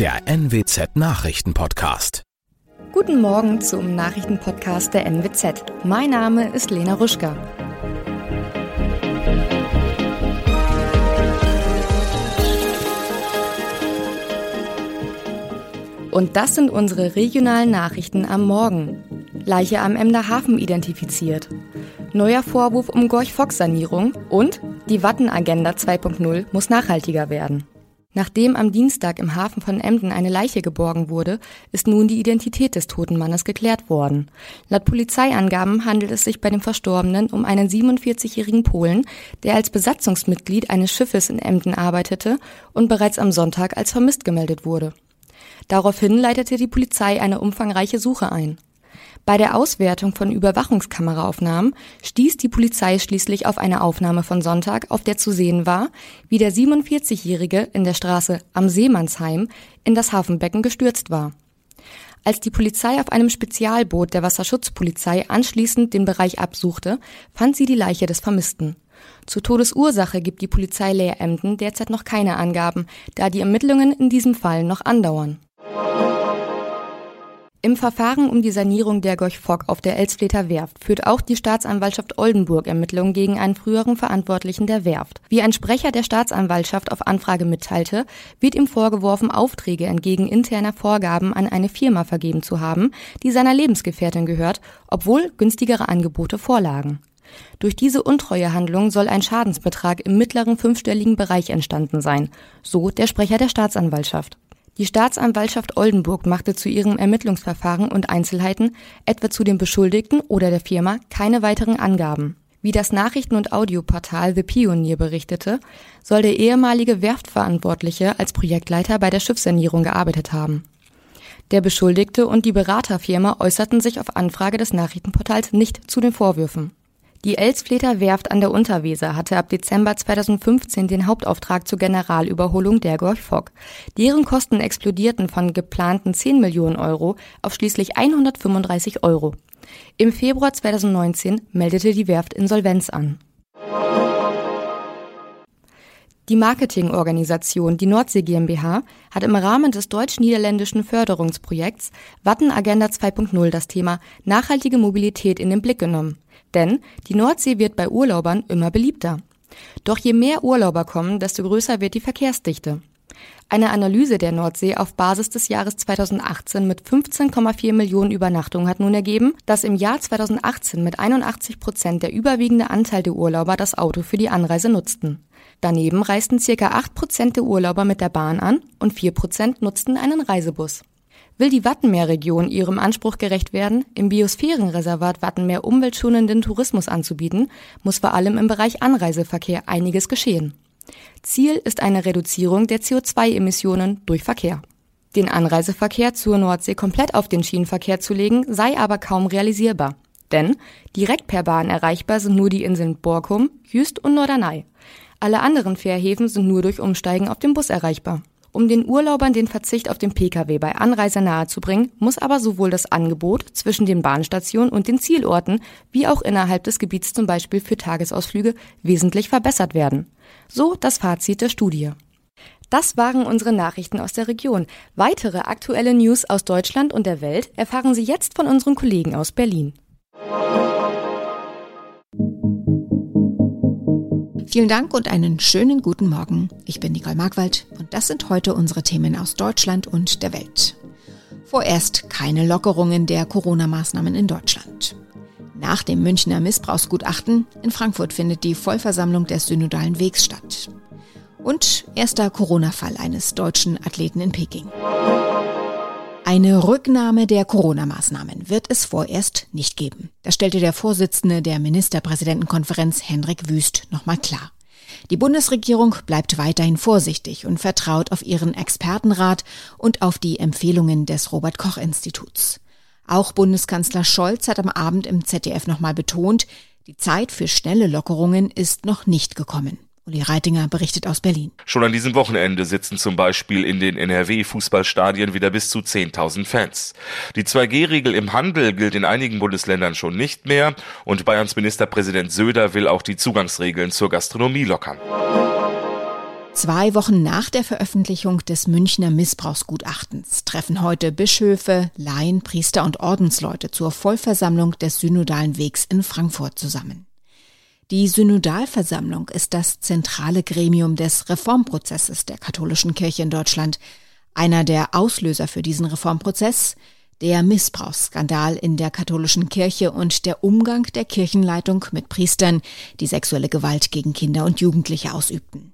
der NWZ Nachrichtenpodcast. Guten Morgen zum Nachrichtenpodcast der NWZ. Mein Name ist Lena Ruschka. Und das sind unsere regionalen Nachrichten am Morgen. Leiche am Emder Hafen identifiziert. Neuer Vorwurf um Gorch-Fox-Sanierung und die Wattenagenda 2.0 muss nachhaltiger werden. Nachdem am Dienstag im Hafen von Emden eine Leiche geborgen wurde, ist nun die Identität des toten Mannes geklärt worden. Laut Polizeiangaben handelt es sich bei dem Verstorbenen um einen 47-jährigen Polen, der als Besatzungsmitglied eines Schiffes in Emden arbeitete und bereits am Sonntag als vermisst gemeldet wurde. Daraufhin leitete die Polizei eine umfangreiche Suche ein. Bei der Auswertung von Überwachungskameraaufnahmen stieß die Polizei schließlich auf eine Aufnahme von Sonntag, auf der zu sehen war, wie der 47-Jährige in der Straße am Seemannsheim in das Hafenbecken gestürzt war. Als die Polizei auf einem Spezialboot der Wasserschutzpolizei anschließend den Bereich absuchte, fand sie die Leiche des Vermissten. Zur Todesursache gibt die Polizei Leer-Emden derzeit noch keine Angaben, da die Ermittlungen in diesem Fall noch andauern. Im Verfahren um die Sanierung der Gorch Fock auf der Elsfleter Werft führt auch die Staatsanwaltschaft Oldenburg Ermittlungen gegen einen früheren Verantwortlichen der Werft. Wie ein Sprecher der Staatsanwaltschaft auf Anfrage mitteilte, wird ihm vorgeworfen, Aufträge entgegen interner Vorgaben an eine Firma vergeben zu haben, die seiner Lebensgefährtin gehört, obwohl günstigere Angebote vorlagen. Durch diese Untreuehandlung soll ein Schadensbetrag im mittleren fünfstelligen Bereich entstanden sein, so der Sprecher der Staatsanwaltschaft. Die Staatsanwaltschaft Oldenburg machte zu ihrem Ermittlungsverfahren und Einzelheiten, etwa zu dem Beschuldigten oder der Firma, keine weiteren Angaben. Wie das Nachrichten- und Audioportal The Pionier berichtete, soll der ehemalige Werftverantwortliche als Projektleiter bei der Schiffssanierung gearbeitet haben. Der Beschuldigte und die Beraterfirma äußerten sich auf Anfrage des Nachrichtenportals nicht zu den Vorwürfen. Die Elsfleter Werft an der Unterweser hatte ab Dezember 2015 den Hauptauftrag zur Generalüberholung der Gorch Fock. Deren Kosten explodierten von geplanten 10 Millionen Euro auf schließlich 135 Euro. Im Februar 2019 meldete die Werft Insolvenz an. Die Marketingorganisation, die Nordsee GmbH, hat im Rahmen des deutsch-niederländischen Förderungsprojekts Wattenagenda 2.0 das Thema nachhaltige Mobilität in den Blick genommen. Denn die Nordsee wird bei Urlaubern immer beliebter. Doch je mehr Urlauber kommen, desto größer wird die Verkehrsdichte. Eine Analyse der Nordsee auf Basis des Jahres 2018 mit 15,4 Millionen Übernachtungen hat nun ergeben, dass im Jahr 2018 mit 81 Prozent der überwiegende Anteil der Urlauber das Auto für die Anreise nutzten. Daneben reisten circa 8 Prozent der Urlauber mit der Bahn an und 4 Prozent nutzten einen Reisebus. Will die Wattenmeerregion ihrem Anspruch gerecht werden, im Biosphärenreservat Wattenmeer umweltschonenden Tourismus anzubieten, muss vor allem im Bereich Anreiseverkehr einiges geschehen. Ziel ist eine Reduzierung der CO2-Emissionen durch Verkehr. Den Anreiseverkehr zur Nordsee komplett auf den Schienenverkehr zu legen, sei aber kaum realisierbar. Denn direkt per Bahn erreichbar sind nur die Inseln Borkum, Jüst und Norderney. Alle anderen Fährhäfen sind nur durch Umsteigen auf dem Bus erreichbar. Um den Urlaubern den Verzicht auf den Pkw bei Anreise nahezubringen, muss aber sowohl das Angebot zwischen den Bahnstationen und den Zielorten wie auch innerhalb des Gebiets zum Beispiel für Tagesausflüge wesentlich verbessert werden. So das Fazit der Studie. Das waren unsere Nachrichten aus der Region. Weitere aktuelle News aus Deutschland und der Welt erfahren Sie jetzt von unseren Kollegen aus Berlin. Vielen Dank und einen schönen guten Morgen. Ich bin Nicole Markwald und das sind heute unsere Themen aus Deutschland und der Welt. Vorerst keine Lockerungen der Corona-Maßnahmen in Deutschland. Nach dem Münchner Missbrauchsgutachten in Frankfurt findet die Vollversammlung des Synodalen Wegs statt. Und erster Corona-Fall eines deutschen Athleten in Peking. Eine Rücknahme der Corona-Maßnahmen wird es vorerst nicht geben. Das stellte der Vorsitzende der Ministerpräsidentenkonferenz Henrik Wüst nochmal klar. Die Bundesregierung bleibt weiterhin vorsichtig und vertraut auf ihren Expertenrat und auf die Empfehlungen des Robert Koch Instituts. Auch Bundeskanzler Scholz hat am Abend im ZDF nochmal betont, die Zeit für schnelle Lockerungen ist noch nicht gekommen. Uli Reitinger berichtet aus Berlin. Schon an diesem Wochenende sitzen zum Beispiel in den NRW-Fußballstadien wieder bis zu 10.000 Fans. Die 2G-Regel im Handel gilt in einigen Bundesländern schon nicht mehr und Bayerns Ministerpräsident Söder will auch die Zugangsregeln zur Gastronomie lockern. Zwei Wochen nach der Veröffentlichung des Münchner Missbrauchsgutachtens treffen heute Bischöfe, Laien, Priester und Ordensleute zur Vollversammlung des Synodalen Wegs in Frankfurt zusammen. Die Synodalversammlung ist das zentrale Gremium des Reformprozesses der katholischen Kirche in Deutschland. Einer der Auslöser für diesen Reformprozess der Missbrauchsskandal in der katholischen Kirche und der Umgang der Kirchenleitung mit Priestern, die sexuelle Gewalt gegen Kinder und Jugendliche ausübten.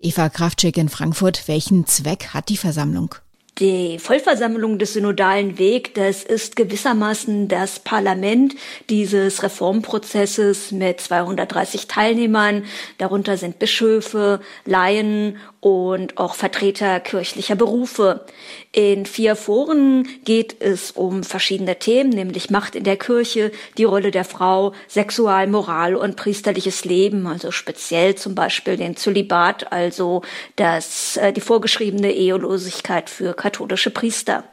Eva Kraftschick in Frankfurt, welchen Zweck hat die Versammlung? Die Vollversammlung des Synodalen Weg, das ist gewissermaßen das Parlament dieses Reformprozesses mit 230 Teilnehmern. Darunter sind Bischöfe, Laien und auch Vertreter kirchlicher Berufe. In vier Foren geht es um verschiedene Themen, nämlich Macht in der Kirche, die Rolle der Frau, Sexualmoral und priesterliches Leben, also speziell zum Beispiel den Zölibat, also das, äh, die vorgeschriebene Ehelosigkeit für katholische Priester.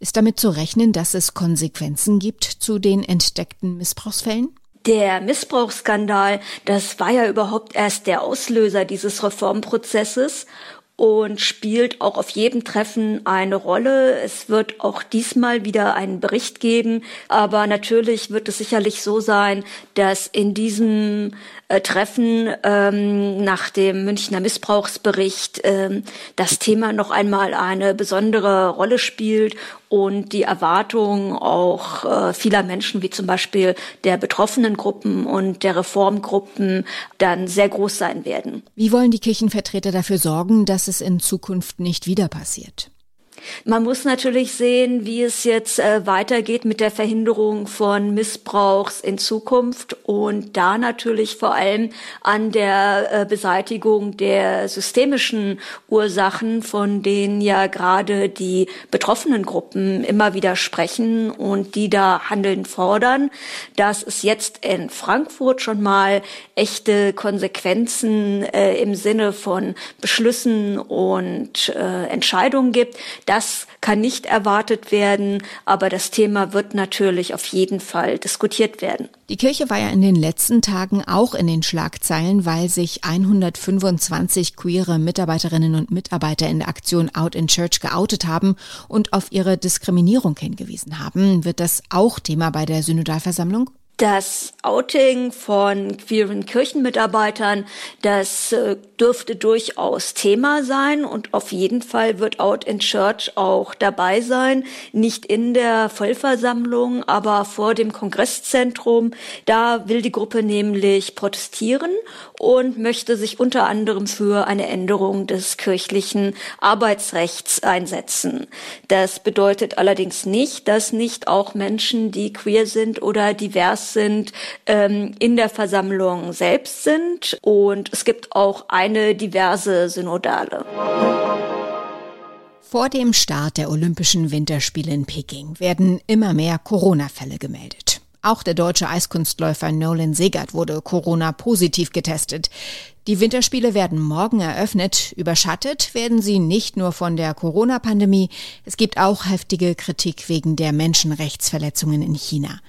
Ist damit zu rechnen, dass es Konsequenzen gibt zu den entdeckten Missbrauchsfällen? Der Missbrauchsskandal, das war ja überhaupt erst der Auslöser dieses Reformprozesses und spielt auch auf jedem Treffen eine Rolle. Es wird auch diesmal wieder einen Bericht geben, aber natürlich wird es sicherlich so sein, dass in diesem äh, Treffen ähm, nach dem Münchner Missbrauchsbericht ähm, das Thema noch einmal eine besondere Rolle spielt und die Erwartungen auch äh, vieler Menschen, wie zum Beispiel der betroffenen Gruppen und der Reformgruppen, dann sehr groß sein werden. Wie wollen die Kirchenvertreter dafür sorgen, dass es in Zukunft nicht wieder passiert? Man muss natürlich sehen, wie es jetzt äh, weitergeht mit der Verhinderung von Missbrauchs in Zukunft und da natürlich vor allem an der äh, Beseitigung der systemischen Ursachen, von denen ja gerade die betroffenen Gruppen immer wieder sprechen und die da Handeln fordern, dass es jetzt in Frankfurt schon mal echte Konsequenzen äh, im Sinne von Beschlüssen und äh, Entscheidungen gibt. Das kann nicht erwartet werden, aber das Thema wird natürlich auf jeden Fall diskutiert werden. Die Kirche war ja in den letzten Tagen auch in den Schlagzeilen, weil sich 125 queere Mitarbeiterinnen und Mitarbeiter in der Aktion Out in Church geoutet haben und auf ihre Diskriminierung hingewiesen haben. Wird das auch Thema bei der Synodalversammlung? Das Outing von queeren Kirchenmitarbeitern, das äh, dürfte durchaus Thema sein und auf jeden Fall wird Out in Church auch dabei sein. Nicht in der Vollversammlung, aber vor dem Kongresszentrum. Da will die Gruppe nämlich protestieren und möchte sich unter anderem für eine Änderung des kirchlichen Arbeitsrechts einsetzen. Das bedeutet allerdings nicht, dass nicht auch Menschen, die queer sind oder divers sind, ähm, in der Versammlung selbst sind. Und es gibt auch eine diverse Synodale. Vor dem Start der Olympischen Winterspiele in Peking werden immer mehr Corona-Fälle gemeldet. Auch der deutsche Eiskunstläufer Nolan Segert wurde Corona-positiv getestet. Die Winterspiele werden morgen eröffnet. Überschattet werden sie nicht nur von der Corona-Pandemie. Es gibt auch heftige Kritik wegen der Menschenrechtsverletzungen in China.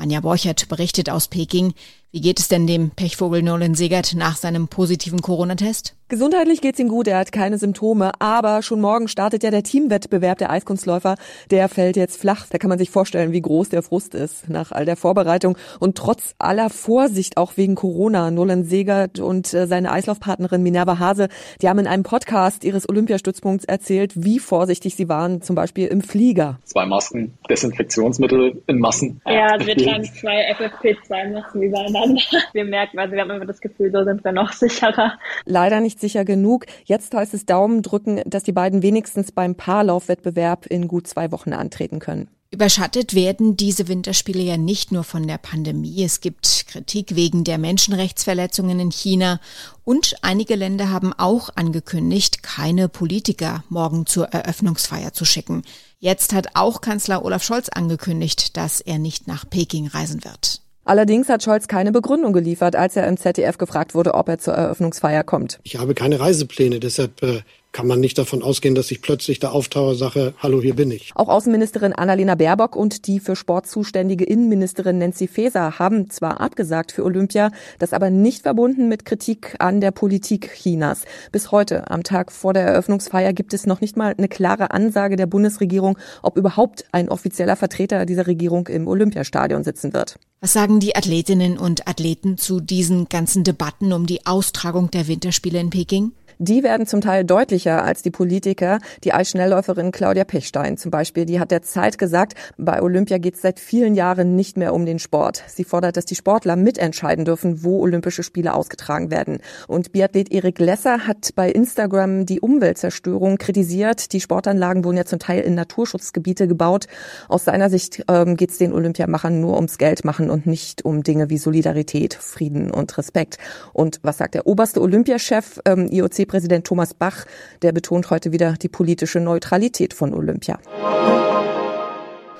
Manja Borchert berichtet aus Peking. Wie geht es denn dem Pechvogel Nolan Segert nach seinem positiven Corona-Test? Gesundheitlich geht's ihm gut, er hat keine Symptome, aber schon morgen startet ja der Teamwettbewerb der Eiskunstläufer. Der fällt jetzt flach. Da kann man sich vorstellen, wie groß der Frust ist nach all der Vorbereitung und trotz aller Vorsicht auch wegen Corona. Nolan Segert und äh, seine Eislaufpartnerin Minerva Hase, die haben in einem Podcast ihres Olympiastützpunkts erzählt, wie vorsichtig sie waren, zum Beispiel im Flieger. Zwei Masken, Desinfektionsmittel in Massen. Ja, wir tragen zwei FFP2-Masken übereinander. Wir merken, also wir haben immer das Gefühl, so sind wir noch sicherer. Leider nicht sicher genug. Jetzt heißt es Daumen drücken, dass die beiden wenigstens beim Paarlaufwettbewerb in gut zwei Wochen antreten können. Überschattet werden diese Winterspiele ja nicht nur von der Pandemie. Es gibt Kritik wegen der Menschenrechtsverletzungen in China und einige Länder haben auch angekündigt, keine Politiker morgen zur Eröffnungsfeier zu schicken. Jetzt hat auch Kanzler Olaf Scholz angekündigt, dass er nicht nach Peking reisen wird. Allerdings hat Scholz keine Begründung geliefert, als er im ZDF gefragt wurde, ob er zur Eröffnungsfeier kommt. Ich habe keine Reisepläne, deshalb äh, kann man nicht davon ausgehen, dass ich plötzlich da auftauche, sage, hallo, hier bin ich. Auch Außenministerin Annalena Baerbock und die für Sport zuständige Innenministerin Nancy Faeser haben zwar abgesagt für Olympia, das aber nicht verbunden mit Kritik an der Politik Chinas. Bis heute, am Tag vor der Eröffnungsfeier, gibt es noch nicht mal eine klare Ansage der Bundesregierung, ob überhaupt ein offizieller Vertreter dieser Regierung im Olympiastadion sitzen wird. Was sagen die Athletinnen und Athleten zu diesen ganzen Debatten um die Austragung der Winterspiele in Peking? Die werden zum Teil deutlicher als die Politiker. Die Eisschnellläuferin Claudia Pechstein zum Beispiel, die hat der Zeit gesagt, bei Olympia geht es seit vielen Jahren nicht mehr um den Sport. Sie fordert, dass die Sportler mitentscheiden dürfen, wo Olympische Spiele ausgetragen werden. Und Biathlet Erik Lesser hat bei Instagram die Umweltzerstörung kritisiert. Die Sportanlagen wurden ja zum Teil in Naturschutzgebiete gebaut. Aus seiner Sicht ähm, geht es den Olympiamachern nur ums Geld machen und nicht um Dinge wie Solidarität, Frieden und Respekt. Und was sagt der oberste Olympiachef ähm, IOC Präsident Thomas Bach, der betont heute wieder die politische Neutralität von Olympia.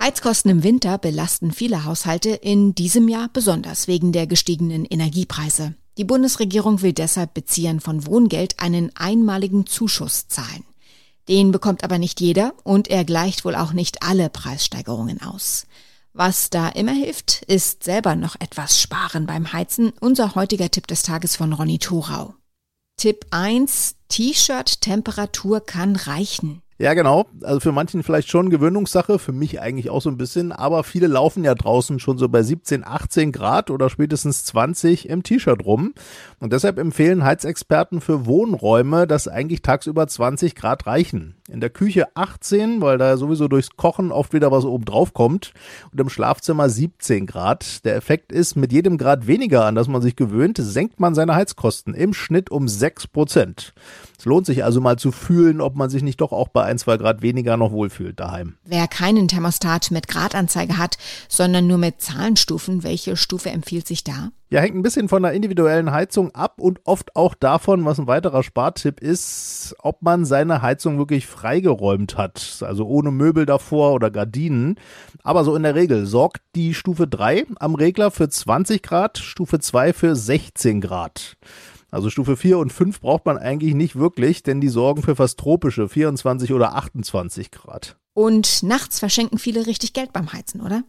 Heizkosten im Winter belasten viele Haushalte in diesem Jahr besonders wegen der gestiegenen Energiepreise. Die Bundesregierung will deshalb Beziehern von Wohngeld einen einmaligen Zuschuss zahlen. Den bekommt aber nicht jeder und er gleicht wohl auch nicht alle Preissteigerungen aus. Was da immer hilft, ist selber noch etwas sparen beim Heizen. Unser heutiger Tipp des Tages von Ronny Thorau. Tipp 1, T-Shirt-Temperatur kann reichen. Ja, genau. Also für manchen vielleicht schon Gewöhnungssache, für mich eigentlich auch so ein bisschen, aber viele laufen ja draußen schon so bei 17, 18 Grad oder spätestens 20 im T-Shirt rum. Und deshalb empfehlen Heizexperten für Wohnräume, dass eigentlich tagsüber 20 Grad reichen. In der Küche 18, weil da sowieso durchs Kochen oft wieder was oben drauf kommt. Und im Schlafzimmer 17 Grad. Der Effekt ist, mit jedem Grad weniger, an das man sich gewöhnt, senkt man seine Heizkosten im Schnitt um 6 Prozent. Es lohnt sich also mal zu fühlen, ob man sich nicht doch auch bei ein, zwei Grad weniger noch wohlfühlt daheim. Wer keinen Thermostat mit Gradanzeige hat, sondern nur mit Zahlenstufen, welche Stufe empfiehlt sich da? Ja, hängt ein bisschen von der individuellen Heizung ab und oft auch davon, was ein weiterer Spartipp ist, ob man seine Heizung wirklich freigeräumt hat, also ohne Möbel davor oder Gardinen. Aber so in der Regel sorgt die Stufe 3 am Regler für 20 Grad, Stufe 2 für 16 Grad. Also Stufe 4 und 5 braucht man eigentlich nicht wirklich, denn die sorgen für fast tropische 24 oder 28 Grad. Und nachts verschenken viele richtig Geld beim Heizen, oder?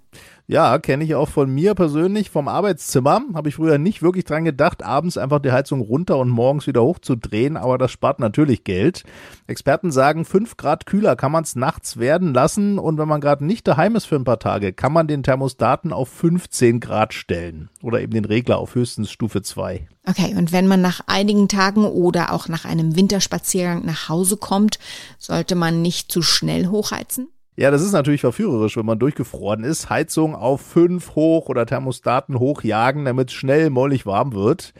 Ja, kenne ich auch von mir persönlich vom Arbeitszimmer. Habe ich früher nicht wirklich dran gedacht, abends einfach die Heizung runter und morgens wieder hochzudrehen, aber das spart natürlich Geld. Experten sagen, fünf Grad kühler kann man es nachts werden lassen und wenn man gerade nicht daheim ist für ein paar Tage, kann man den Thermostaten auf 15 Grad stellen oder eben den Regler auf höchstens Stufe 2. Okay, und wenn man nach einigen Tagen oder auch nach einem Winterspaziergang nach Hause kommt, sollte man nicht zu schnell hochheizen? Ja, das ist natürlich verführerisch, wenn man durchgefroren ist. Heizung auf 5 hoch oder Thermostaten hochjagen, damit es schnell mollig warm wird.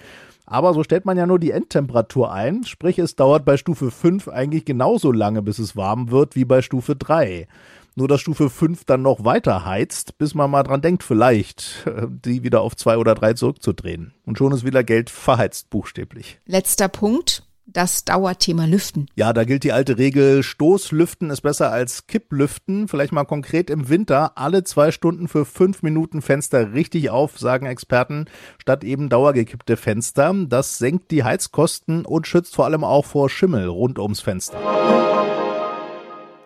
Aber so stellt man ja nur die Endtemperatur ein, sprich es dauert bei Stufe 5 eigentlich genauso lange, bis es warm wird, wie bei Stufe 3. Nur dass Stufe 5 dann noch weiter heizt, bis man mal dran denkt, vielleicht die wieder auf 2 oder 3 zurückzudrehen. Und schon ist wieder Geld verheizt, buchstäblich. Letzter Punkt das Dauerthema Lüften. Ja, da gilt die alte Regel, Stoßlüften ist besser als Kipplüften. Vielleicht mal konkret im Winter alle zwei Stunden für fünf Minuten Fenster richtig auf, sagen Experten, statt eben dauergekippte Fenster. Das senkt die Heizkosten und schützt vor allem auch vor Schimmel rund ums Fenster.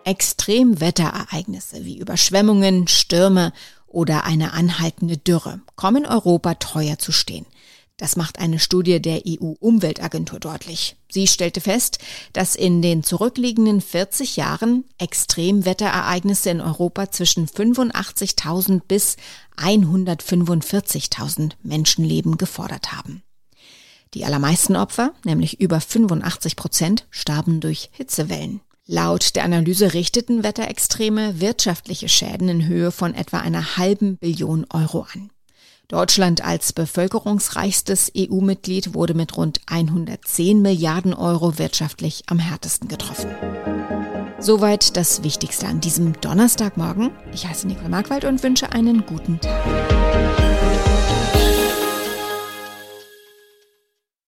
Extremwetterereignisse wie Überschwemmungen, Stürme oder eine anhaltende Dürre kommen Europa teuer zu stehen. Das macht eine Studie der EU-Umweltagentur deutlich. Sie stellte fest, dass in den zurückliegenden 40 Jahren Extremwetterereignisse in Europa zwischen 85.000 bis 145.000 Menschenleben gefordert haben. Die allermeisten Opfer, nämlich über 85 Prozent, starben durch Hitzewellen. Laut der Analyse richteten Wetterextreme wirtschaftliche Schäden in Höhe von etwa einer halben Billion Euro an. Deutschland als bevölkerungsreichstes EU-Mitglied wurde mit rund 110 Milliarden Euro wirtschaftlich am härtesten getroffen. Soweit das Wichtigste an diesem Donnerstagmorgen. Ich heiße Nicole Markwald und wünsche einen guten Tag.